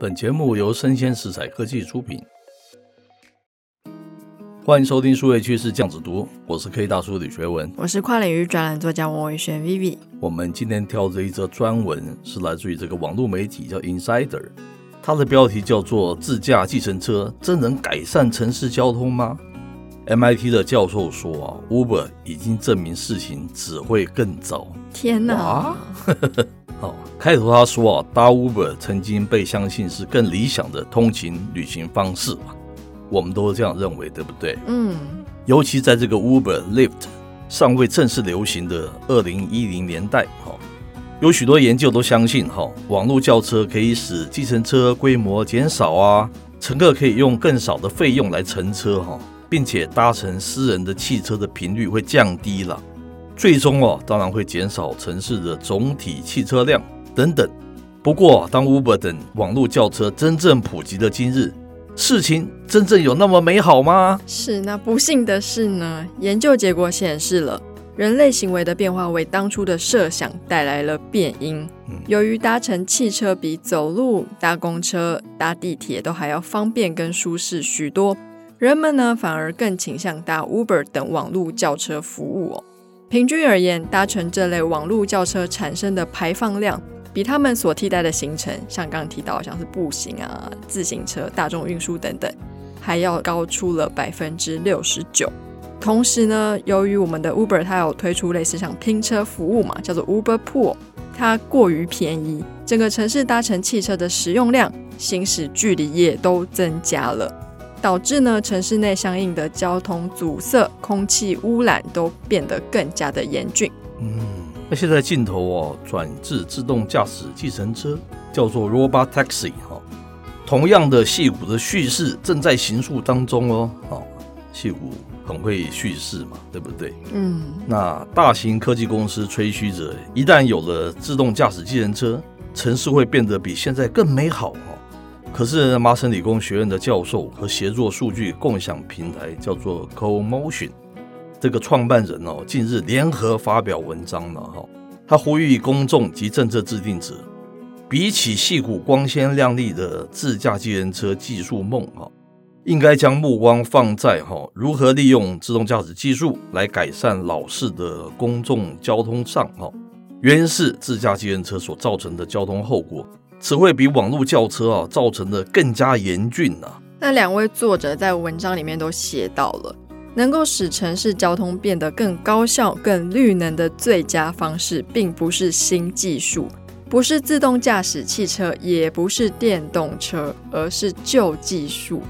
本节目由生鲜食材科技出品，欢迎收听数位趋势酱子读，我是 K 大叔李学文，我是跨领域专栏作家王伟轩 Vivi。我们今天挑的一则专文是来自于这个网络媒体叫 Insider，它的标题叫做“自驾计程车真能改善城市交通吗？” MIT 的教授说啊，Uber 已经证明事情只会更糟。天哪！好，开头他说啊，搭 Uber 曾经被相信是更理想的通勤旅行方式嘛，我们都是这样认为，对不对？嗯。尤其在这个 Uber、Lyft 尚未正式流行的二零一零年代，哈，有许多研究都相信，哈，网络轿车可以使计程车规模减少啊，乘客可以用更少的费用来乘车，哈。并且搭乘私人的汽车的频率会降低了，最终哦，当然会减少城市的总体汽车量等等。不过，当 Uber 等网络轿车真正普及的今日，事情真正有那么美好吗？是，那不幸的是呢，研究结果显示了人类行为的变化为当初的设想带来了变因。由于搭乘汽车比走路、搭公车、搭地铁都还要方便跟舒适许多。人们呢，反而更倾向搭 Uber 等网络叫车服务哦。平均而言，搭乘这类网络轿车产生的排放量，比他们所替代的行程，像刚刚提到像是步行啊、自行车、大众运输等等，还要高出了百分之六十九。同时呢，由于我们的 Uber 它有推出类似像拼车服务嘛，叫做 Uber Pool，它过于便宜，整个城市搭乘汽车的使用量、行驶距离也都增加了。导致呢，城市内相应的交通阻塞、空气污染都变得更加的严峻。嗯，那现在镜头哦转至自动驾驶计程车，叫做 Robot Taxi 哈。同样的，戏骨的叙事正在行述当中哦。哦，戏骨很会叙事嘛，对不对？嗯。那大型科技公司吹嘘着，一旦有了自动驾驶计程车，城市会变得比现在更美好。可是麻省理工学院的教授和协作数据共享平台叫做 CoMotion，这个创办人哦，近日联合发表文章了哈。他呼吁公众及政策制定者，比起戏骨光鲜亮丽的自驾计程车技术梦哈，应该将目光放在哈如何利用自动驾驶技术来改善老式的公众交通上哈。原因是自驾计程车所造成的交通后果。只会比网络轿车啊造成的更加严峻呢、啊。那两位作者在文章里面都写到了，能够使城市交通变得更高效、更绿能的最佳方式，并不是新技术，不是自动驾驶汽车，也不是电动车，而是旧技术。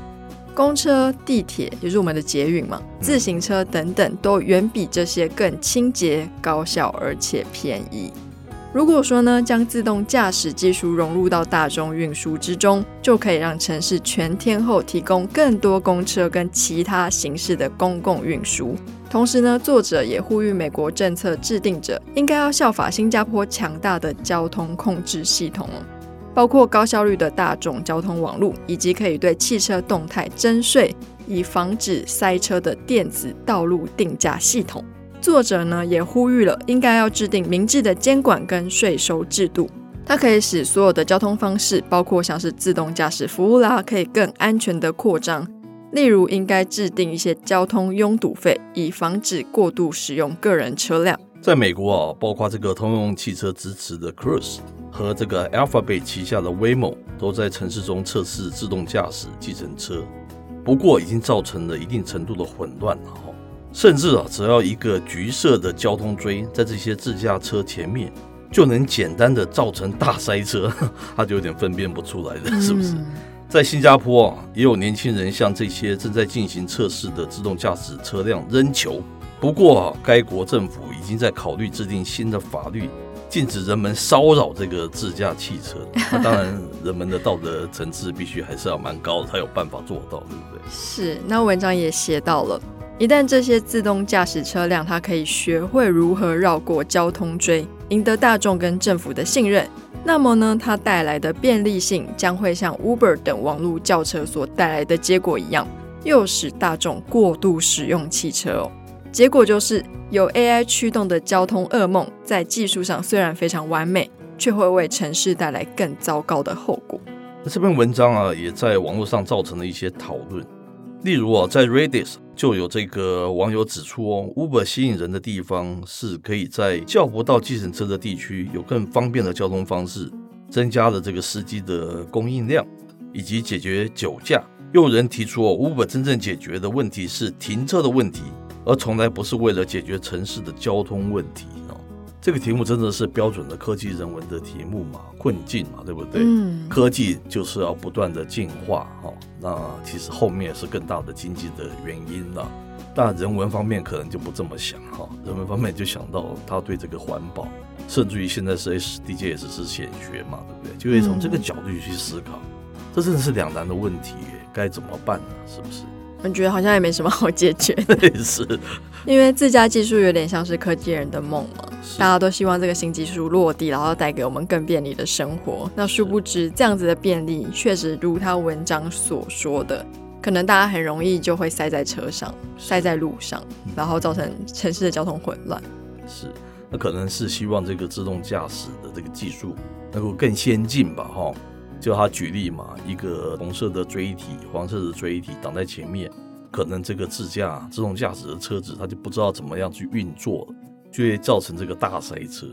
公车、地铁，也就是我们的捷运嘛，自行车等等，都远比这些更清洁、高效，而且便宜。如果说呢，将自动驾驶技术融入到大众运输之中，就可以让城市全天候提供更多公车跟其他形式的公共运输。同时呢，作者也呼吁美国政策制定者应该要效法新加坡强大的交通控制系统哦，包括高效率的大众交通网络，以及可以对汽车动态征税，以防止塞车的电子道路定价系统。作者呢也呼吁了，应该要制定明智的监管跟税收制度，它可以使所有的交通方式，包括像是自动驾驶服务啦，可以更安全的扩张。例如，应该制定一些交通拥堵费，以防止过度使用个人车辆。在美国啊，包括这个通用汽车支持的 Cruise 和这个 Alphabet 旗下的 Waymo 都在城市中测试自动驾驶计程车，不过已经造成了一定程度的混乱了。甚至啊，只要一个橘色的交通锥在这些自驾车前面，就能简单的造成大塞车，他就有点分辨不出来的，是不是？在新加坡啊，也有年轻人向这些正在进行测试的自动驾驶车辆扔球，不过，该国政府已经在考虑制定新的法律，禁止人们骚扰这个自驾汽车。那当然，人们的道德层次必须还是要蛮高的，才有办法做到，对不对？是。那文章也写到了，一旦这些自动驾驶车辆它可以学会如何绕过交通锥，赢得大众跟政府的信任，那么呢，它带来的便利性将会像 Uber 等网络轿车所带来的结果一样，诱使大众过度使用汽车哦。结果就是，有 AI 驱动的交通噩梦，在技术上虽然非常完美，却会为城市带来更糟糕的后果。那这篇文章啊，也在网络上造成了一些讨论。例如啊，在 Redis 就有这个网友指出哦，Uber 吸引人的地方是可以在叫不到计程车的地区有更方便的交通方式，增加了这个司机的供应量，以及解决酒驾。又有人提出哦，Uber 真正解决的问题是停车的问题。而从来不是为了解决城市的交通问题，这个题目真的是标准的科技人文的题目嘛？困境嘛，对不对？嗯，科技就是要不断的进化哈，那其实后面是更大的经济的原因了。但人文方面可能就不这么想哈，人文方面就想到他对这个环保，甚至于现在是 SDGs 是显学嘛，对不对？就会从这个角度去思考，这真的是两难的问题，该怎么办呢？是不是？我觉得好像也没什么好解决的，是，因为自家技术有点像是科技人的梦嘛，大家都希望这个新技术落地，然后带给我们更便利的生活。那殊不知，这样子的便利确实如他文章所说的，可能大家很容易就会塞在车上，塞在路上，然后造成城市的交通混乱。是，那可能是希望这个自动驾驶的这个技术能够更先进吧，哈。就他举例嘛，一个红色的锥体、黄色的锥体挡在前面，可能这个自驾自动驾驶的车子，它就不知道怎么样去运作了，就会造成这个大塞车。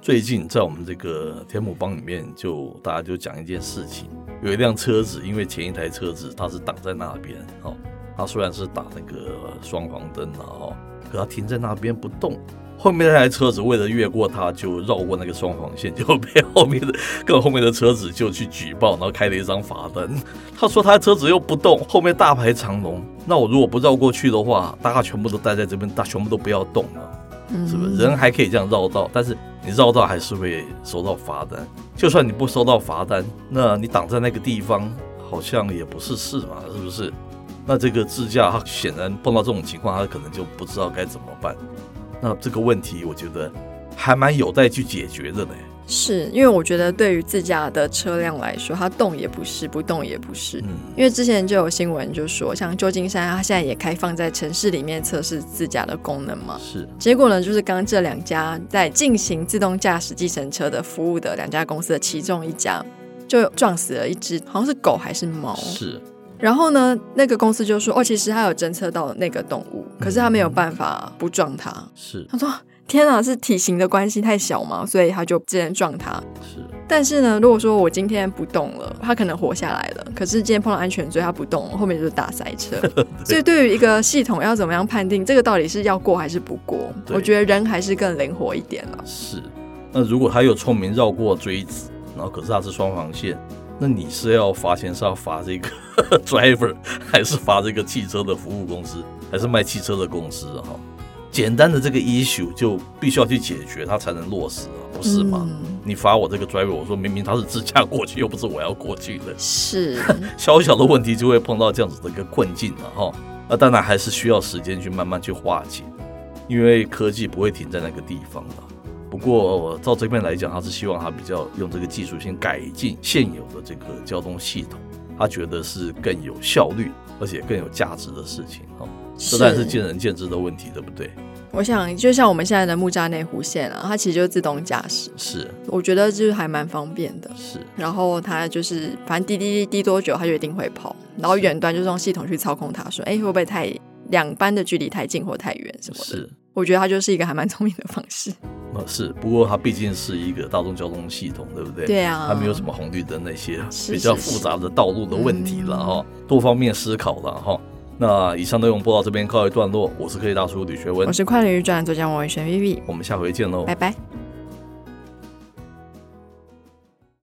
最近在我们这个天母帮里面就，大家就讲一件事情，有一辆车子，因为前一台车子它是挡在那边，哦，它虽然是打那个双黄灯了，哦，可它停在那边不动。后面那台车子为了越过它，就绕过那个双黄线，就被后面的更后面的车子就去举报，然后开了一张罚单。他说他的车子又不动，后面大排长龙，那我如果不绕过去的话，大家全部都待在这边，大全部都不要动了，是不是？人还可以这样绕道，但是你绕道还是会收到罚单。就算你不收到罚单，那你挡在那个地方好像也不是事嘛，是不是？那这个自驾他显然碰到这种情况，他可能就不知道该怎么办。那这个问题，我觉得还蛮有待去解决的呢。是因为我觉得，对于自驾的车辆来说，它动也不是，不动也不是。嗯，因为之前就有新闻就说，像旧金山，它现在也开放在城市里面测试自驾的功能嘛。是。结果呢，就是刚刚这两家在进行自动驾驶计程车的服务的两家公司的其中一家，就撞死了一只，好像是狗还是猫。是。然后呢，那个公司就说：“哦，其实它有侦测到那个动物，可是它没有办法不撞它。嗯”是，他说：“天哪，是体型的关系太小嘛，所以他就直接撞他。”是。但是呢，如果说我今天不动了，他可能活下来了。可是今天碰到安全锥，他不动，后面就是大塞车。所以对于一个系统要怎么样判定这个到底是要过还是不过，我觉得人还是更灵活一点了。是。那如果他有聪明绕过锥子，然后可是他是双黄线。那你是要罚钱，是要罚这个 driver，还是罚这个汽车的服务公司，还是卖汽车的公司？哈，简单的这个 issue 就必须要去解决，它才能落实，不是吗？嗯、你罚我这个 driver，我说明明他是自驾过去，又不是我要过去的，是 小小的问题就会碰到这样子的一个困境了，哈。那当然还是需要时间去慢慢去化解，因为科技不会停在那个地方的。不过，照这边来讲，他是希望他比较用这个技术先改进现有的这个交通系统，他觉得是更有效率，而且更有价值的事情。哈，这当然是见仁见智的问题，对不对？我想，就像我们现在的木栅内湖线啊，它其实就是自动驾驶，是，我觉得就是还蛮方便的。是，然后它就是反正滴滴滴滴多久，它就一定会跑，然后远端就是用系统去操控它，说，哎，会不会太两班的距离太近或太远什么的？是，我觉得它就是一个还蛮聪明的方式。是，不过它毕竟是一个大众交通系统，对不对？对啊，它没有什么红绿灯那些比较复杂的道路的问题了哈，多方面思考了哈。那以上内容播到这边告一段落，我是科技大叔李学文，我是跨领域专栏作家王伟轩 Vivi，我们下回见喽，拜拜。